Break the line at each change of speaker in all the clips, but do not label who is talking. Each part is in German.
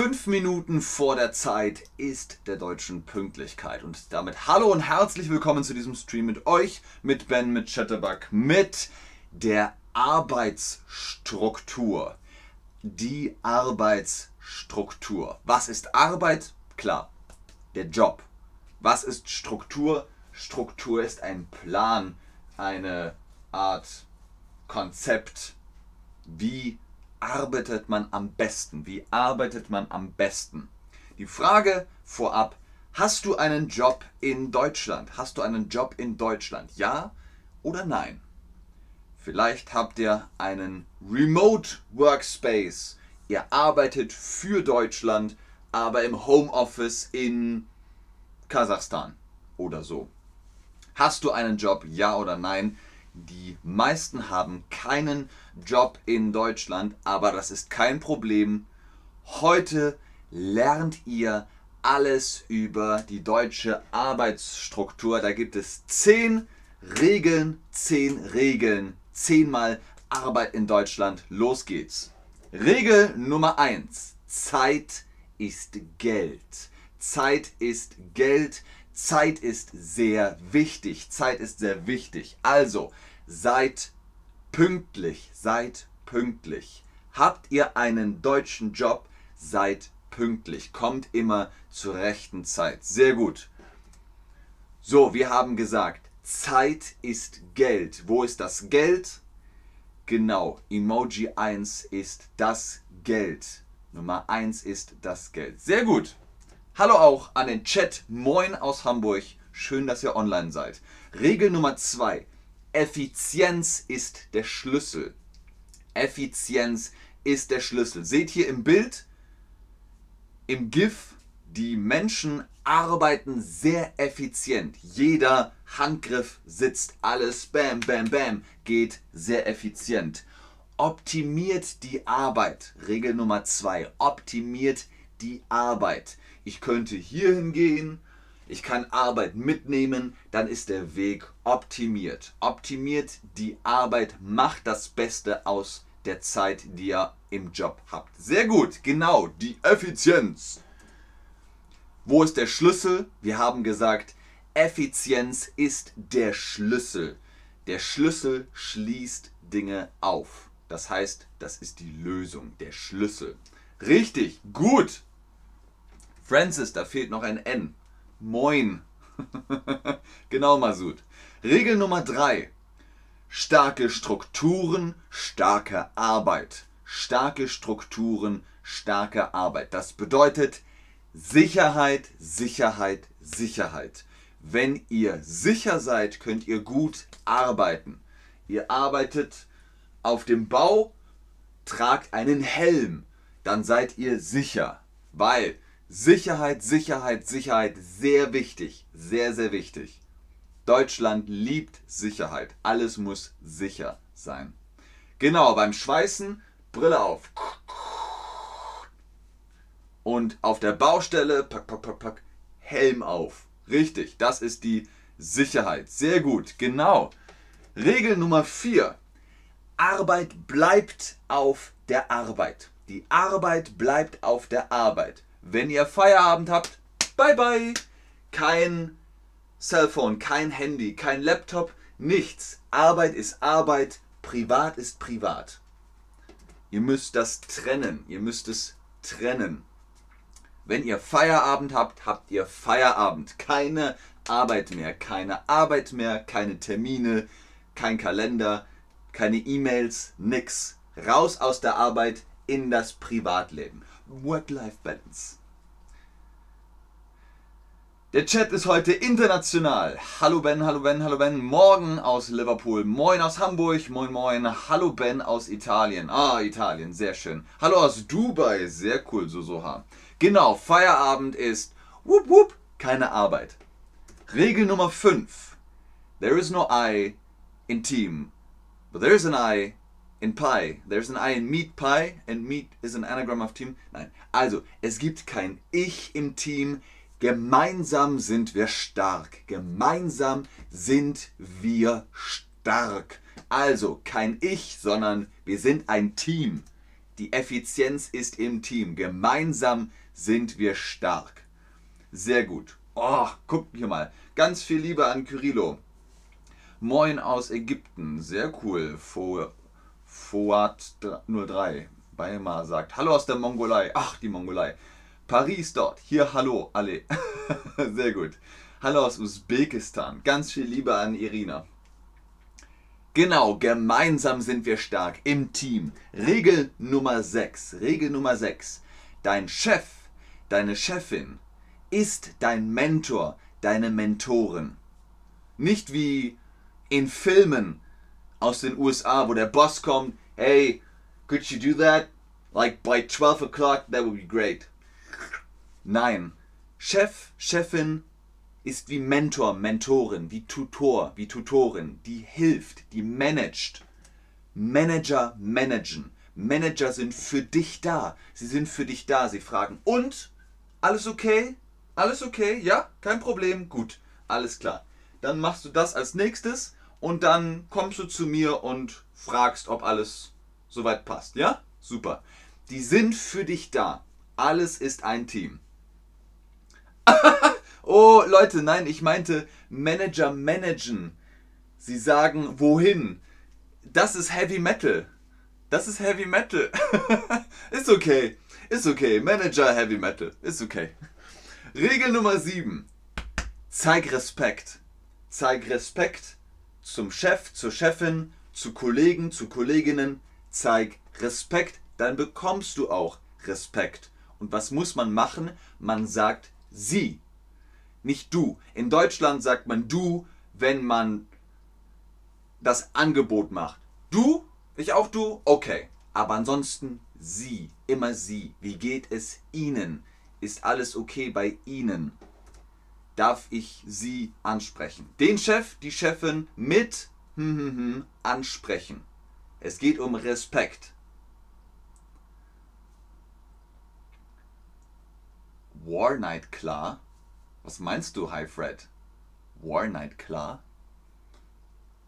Fünf Minuten vor der Zeit ist der deutschen Pünktlichkeit. Und damit hallo und herzlich willkommen zu diesem Stream mit euch, mit Ben, mit Chatterbug, mit der Arbeitsstruktur. Die Arbeitsstruktur. Was ist Arbeit? Klar, der Job. Was ist Struktur? Struktur ist ein Plan, eine Art Konzept, wie arbeitet man am besten? Wie arbeitet man am besten? Die Frage vorab, hast du einen Job in Deutschland? Hast du einen Job in Deutschland? Ja oder nein? Vielleicht habt ihr einen Remote Workspace. Ihr arbeitet für Deutschland, aber im Homeoffice in Kasachstan oder so. Hast du einen Job? Ja oder nein? Die meisten haben keinen Job in Deutschland, aber das ist kein Problem. Heute lernt ihr alles über die deutsche Arbeitsstruktur. Da gibt es zehn Regeln, zehn Regeln, zehnmal Arbeit in Deutschland. Los geht's. Regel Nummer eins: Zeit ist Geld. Zeit ist Geld. Zeit ist sehr wichtig. Zeit ist sehr wichtig. Also, seid pünktlich. Seid pünktlich. Habt ihr einen deutschen Job? Seid pünktlich. Kommt immer zur rechten Zeit. Sehr gut. So, wir haben gesagt, Zeit ist Geld. Wo ist das Geld? Genau, Emoji 1 ist das Geld. Nummer 1 ist das Geld. Sehr gut. Hallo auch an den Chat. Moin aus Hamburg. Schön, dass ihr online seid. Regel Nummer 2. Effizienz ist der Schlüssel. Effizienz ist der Schlüssel. Seht hier im Bild, im GIF, die Menschen arbeiten sehr effizient. Jeder Handgriff sitzt alles, bam, bam, bam, geht sehr effizient. Optimiert die Arbeit. Regel Nummer 2. Optimiert die Arbeit ich könnte hier hingehen, ich kann Arbeit mitnehmen, dann ist der Weg optimiert. Optimiert die Arbeit, macht das Beste aus der Zeit, die ihr im Job habt. Sehr gut, genau, die Effizienz. Wo ist der Schlüssel? Wir haben gesagt, Effizienz ist der Schlüssel. Der Schlüssel schließt Dinge auf. Das heißt, das ist die Lösung, der Schlüssel. Richtig, gut. Francis, da fehlt noch ein N. Moin. genau, Masud. Regel Nummer 3. Starke Strukturen, starke Arbeit. Starke Strukturen, starke Arbeit. Das bedeutet Sicherheit, Sicherheit, Sicherheit. Wenn ihr sicher seid, könnt ihr gut arbeiten. Ihr arbeitet auf dem Bau, tragt einen Helm, dann seid ihr sicher, weil Sicherheit, Sicherheit, Sicherheit, sehr wichtig, sehr, sehr wichtig. Deutschland liebt Sicherheit. Alles muss sicher sein. Genau, beim Schweißen, Brille auf. Und auf der Baustelle, pack, pack, pack, pack, Helm auf. Richtig, das ist die Sicherheit. Sehr gut, genau. Regel Nummer 4. Arbeit bleibt auf der Arbeit. Die Arbeit bleibt auf der Arbeit. Wenn ihr Feierabend habt, bye bye. Kein Cellphone, kein Handy, kein Laptop, nichts. Arbeit ist Arbeit, privat ist privat. Ihr müsst das trennen. Ihr müsst es trennen. Wenn ihr Feierabend habt, habt ihr Feierabend. Keine Arbeit mehr. Keine Arbeit mehr, keine Termine, kein Kalender, keine E-Mails, nix. Raus aus der Arbeit in das Privatleben. Work-Life-Balance. Der Chat ist heute international. Hallo Ben, hallo Ben, hallo Ben. Morgen aus Liverpool, moin aus Hamburg, moin moin. Hallo Ben aus Italien. Ah, Italien, sehr schön. Hallo aus Dubai, sehr cool, so Soha. Genau, Feierabend ist wup wup, keine Arbeit. Regel Nummer 5. There is no I in team, but there is an I in Pie. There's an I in Meat Pie and Meat is an anagram of Team. Nein, also es gibt kein Ich im Team. Gemeinsam sind wir stark. Gemeinsam sind wir stark. Also kein Ich, sondern wir sind ein Team. Die Effizienz ist im Team. Gemeinsam sind wir stark. Sehr gut. Oh, guckt hier mal. Ganz viel Liebe an Kyrillo. Moin aus Ägypten. Sehr cool. Foat 03. Weimar sagt Hallo aus der Mongolei. Ach, die Mongolei. Paris dort. Hier Hallo alle. Sehr gut. Hallo aus Usbekistan. Ganz viel Liebe an Irina. Genau, gemeinsam sind wir stark im Team. Regel Nummer 6. Regel Nummer 6. Dein Chef, deine Chefin ist dein Mentor, deine Mentorin. Nicht wie in Filmen aus den USA, wo der Boss kommt, hey, could you do that? Like by 12 o'clock, that would be great. Nein, Chef, Chefin ist wie Mentor, Mentorin, wie Tutor, wie Tutorin, die hilft, die managt. Manager managen. Manager sind für dich da. Sie sind für dich da. Sie fragen, und? Alles okay? Alles okay? Ja? Kein Problem? Gut. Alles klar. Dann machst du das als nächstes und dann kommst du zu mir und fragst, ob alles soweit passt. Ja? Super. Die sind für dich da. Alles ist ein Team. oh, Leute, nein, ich meinte Manager managen. Sie sagen, wohin? Das ist Heavy Metal. Das ist Heavy Metal. ist okay. Ist okay. Manager Heavy Metal. Ist okay. Regel Nummer 7. Zeig Respekt. Zeig Respekt zum Chef, zur Chefin, zu Kollegen, zu Kolleginnen. Zeig Respekt, dann bekommst du auch Respekt. Und was muss man machen? Man sagt sie, nicht du. In Deutschland sagt man du, wenn man das Angebot macht. Du? Ich auch du? Okay. Aber ansonsten sie, immer sie. Wie geht es Ihnen? Ist alles okay bei Ihnen? Darf ich Sie ansprechen? Den Chef, die Chefin mit hm, hm, hm, ansprechen. Es geht um Respekt. War Night klar? Was meinst du, Hi Fred? War Night klar?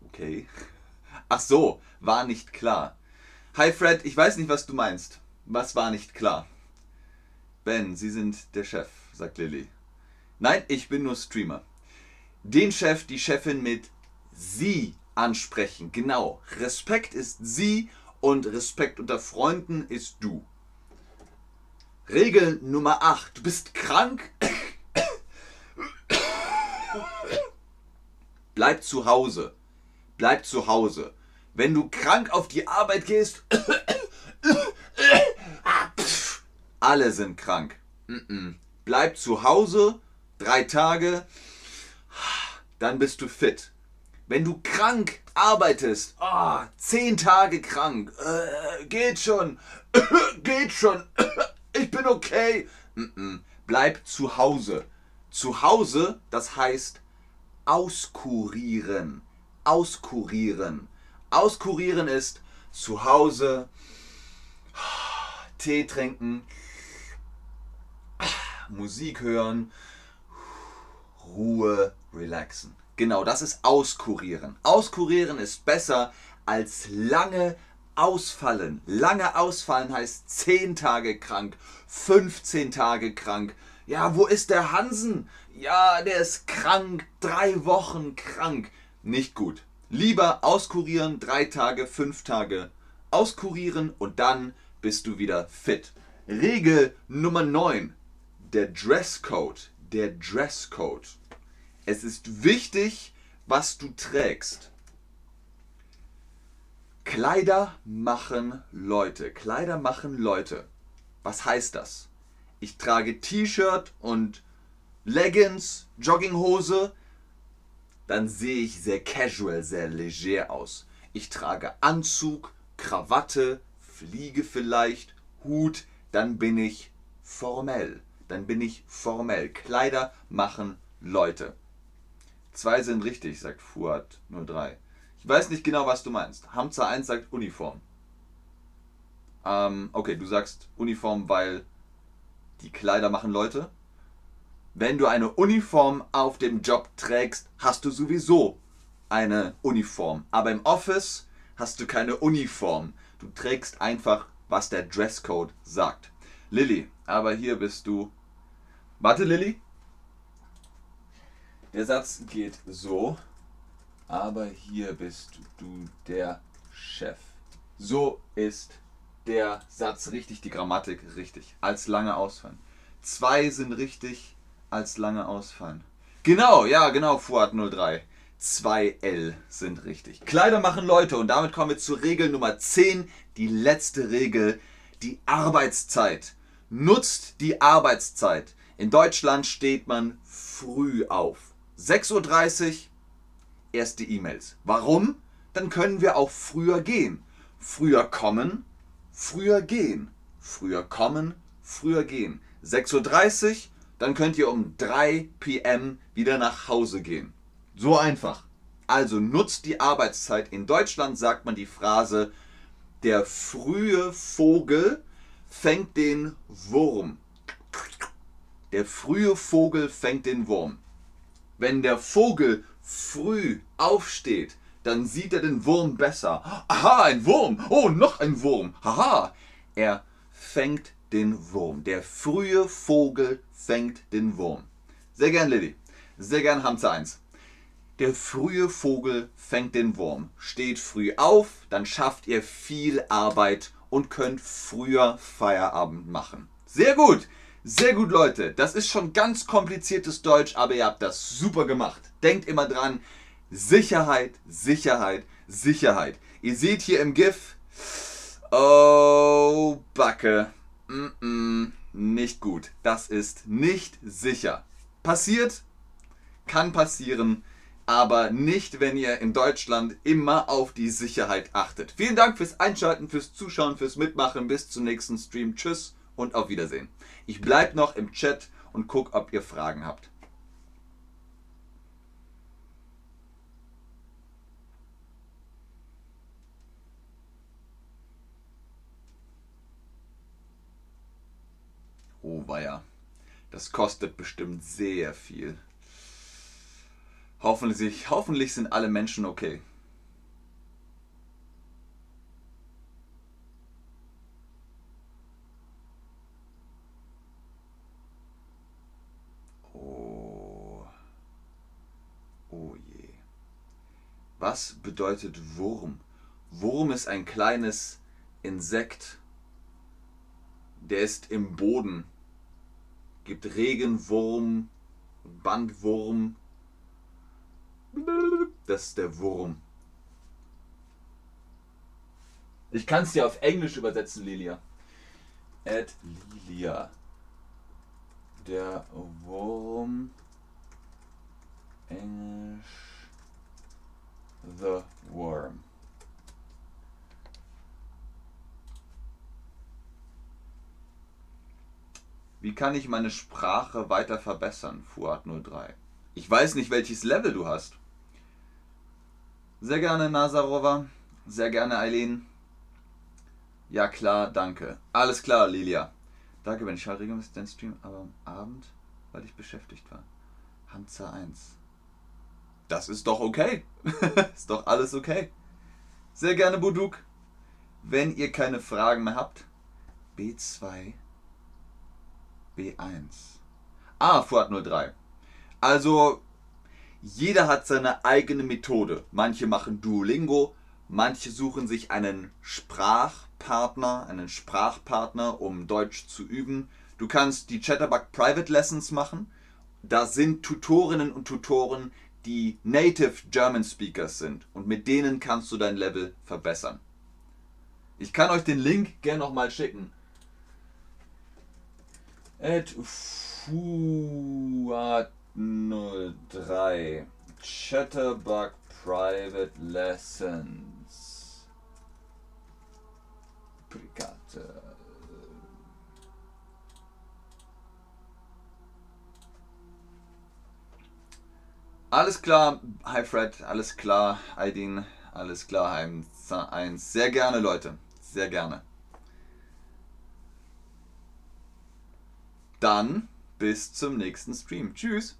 Okay. Ach so, war nicht klar. Hi Fred, ich weiß nicht, was du meinst. Was war nicht klar? Ben, Sie sind der Chef, sagt Lilly. Nein, ich bin nur Streamer. Den Chef, die Chefin mit Sie ansprechen. Genau. Respekt ist Sie und Respekt unter Freunden ist du. Regel Nummer 8. Du bist krank? Bleib zu Hause. Bleib zu Hause. Wenn du krank auf die Arbeit gehst, alle sind krank. Bleib zu Hause, drei Tage, dann bist du fit. Wenn du krank arbeitest, oh, zehn Tage krank, äh, geht schon, geht schon, bin okay. Bleib zu Hause. Zu Hause, das heißt auskurieren. Auskurieren. Auskurieren ist zu Hause Tee trinken, Musik hören, Ruhe, relaxen. Genau, das ist auskurieren. Auskurieren ist besser als lange ausfallen. Lange ausfallen heißt 10 Tage krank, 15 Tage krank. Ja, wo ist der Hansen? Ja, der ist krank, drei Wochen krank. Nicht gut. Lieber auskurieren, drei Tage, fünf Tage auskurieren und dann bist du wieder fit. Regel Nummer 9. Der Dresscode. Der Dresscode. Es ist wichtig, was du trägst. Kleider machen Leute. Kleider machen Leute. Was heißt das? Ich trage T-Shirt und Leggings, Jogginghose, dann sehe ich sehr casual, sehr leger aus. Ich trage Anzug, Krawatte, Fliege vielleicht, Hut, dann bin ich formell. Dann bin ich formell. Kleider machen Leute. Zwei sind richtig, sagt Fuad 03. Ich weiß nicht genau, was du meinst. Hamza 1 sagt Uniform. Ähm, okay, du sagst Uniform, weil die Kleider machen Leute. Wenn du eine Uniform auf dem Job trägst, hast du sowieso eine Uniform. Aber im Office hast du keine Uniform. Du trägst einfach was der Dresscode sagt. Lilly, aber hier bist du. Warte, Lilly. Der Satz geht so, aber hier bist du der Chef. So ist der Satz richtig, die Grammatik richtig. Als lange ausfallen. Zwei sind richtig, als lange ausfallen. Genau, ja, genau, Fuad 03. 2L sind richtig. Kleider machen Leute und damit kommen wir zur Regel Nummer 10, die letzte Regel, die Arbeitszeit. Nutzt die Arbeitszeit. In Deutschland steht man früh auf. 6.30 Uhr, erste E-Mails. Warum? Dann können wir auch früher gehen. Früher kommen, früher gehen. Früher kommen, früher gehen. 6.30 Uhr, dann könnt ihr um 3 pm wieder nach Hause gehen. So einfach. Also nutzt die Arbeitszeit. In Deutschland sagt man die Phrase, der frühe Vogel fängt den Wurm. Der frühe Vogel fängt den Wurm. Wenn der Vogel früh aufsteht, dann sieht er den Wurm besser. Aha, ein Wurm. Oh, noch ein Wurm. Haha. Er fängt den Wurm. Der frühe Vogel fängt den Wurm. Sehr gern, Lilly. Sehr gern, Hamza 1. Der frühe Vogel fängt den Wurm, steht früh auf, dann schafft ihr viel Arbeit und könnt früher Feierabend machen. Sehr gut, sehr gut Leute. Das ist schon ganz kompliziertes Deutsch, aber ihr habt das super gemacht. Denkt immer dran, Sicherheit, Sicherheit, Sicherheit. Ihr seht hier im GIF, oh Backe, mm -mm, nicht gut. Das ist nicht sicher. Passiert, kann passieren aber nicht, wenn ihr in Deutschland immer auf die Sicherheit achtet. Vielen Dank fürs Einschalten, fürs Zuschauen, fürs Mitmachen. Bis zum nächsten Stream. Tschüss und auf Wiedersehen. Ich bleibe noch im Chat und gucke, ob ihr Fragen habt. Oh weia, das kostet bestimmt sehr viel. Hoffentlich, hoffentlich sind alle Menschen okay. Oh. Oh je. Was bedeutet Wurm? Wurm ist ein kleines Insekt. Der ist im Boden. Gibt Regenwurm, Bandwurm, das ist der Wurm. Ich kann es dir auf Englisch übersetzen, Lilia. Ed Lilia. Der Wurm. Englisch. The Worm. Wie kann ich meine Sprache weiter verbessern? Fuad 03. Ich weiß nicht, welches Level du hast. Sehr gerne, Nazarova. Sehr gerne, Eileen. Ja, klar, danke. Alles klar, Lilia. Danke, wenn ich schaue regelmäßig deinen Stream, aber am Abend, weil ich beschäftigt war. Hansa 1. Das ist doch okay. ist doch alles okay. Sehr gerne, Buduk. Wenn ihr keine Fragen mehr habt, B2, B1. Ah, Fuad 03. Also, jeder hat seine eigene Methode. Manche machen Duolingo, manche suchen sich einen Sprachpartner, einen Sprachpartner, um Deutsch zu üben. Du kannst die Chatterbug Private Lessons machen. Da sind Tutorinnen und Tutoren, die Native German Speakers sind und mit denen kannst du dein Level verbessern. Ich kann euch den Link gerne nochmal schicken. At Fuat 03 Chatterbug Private Lessons. Brigade. Alles klar, hi Fred, alles klar, Aidin, alles klar, Heim 1. Sehr gerne, Leute, sehr gerne. Dann bis zum nächsten Stream. Tschüss.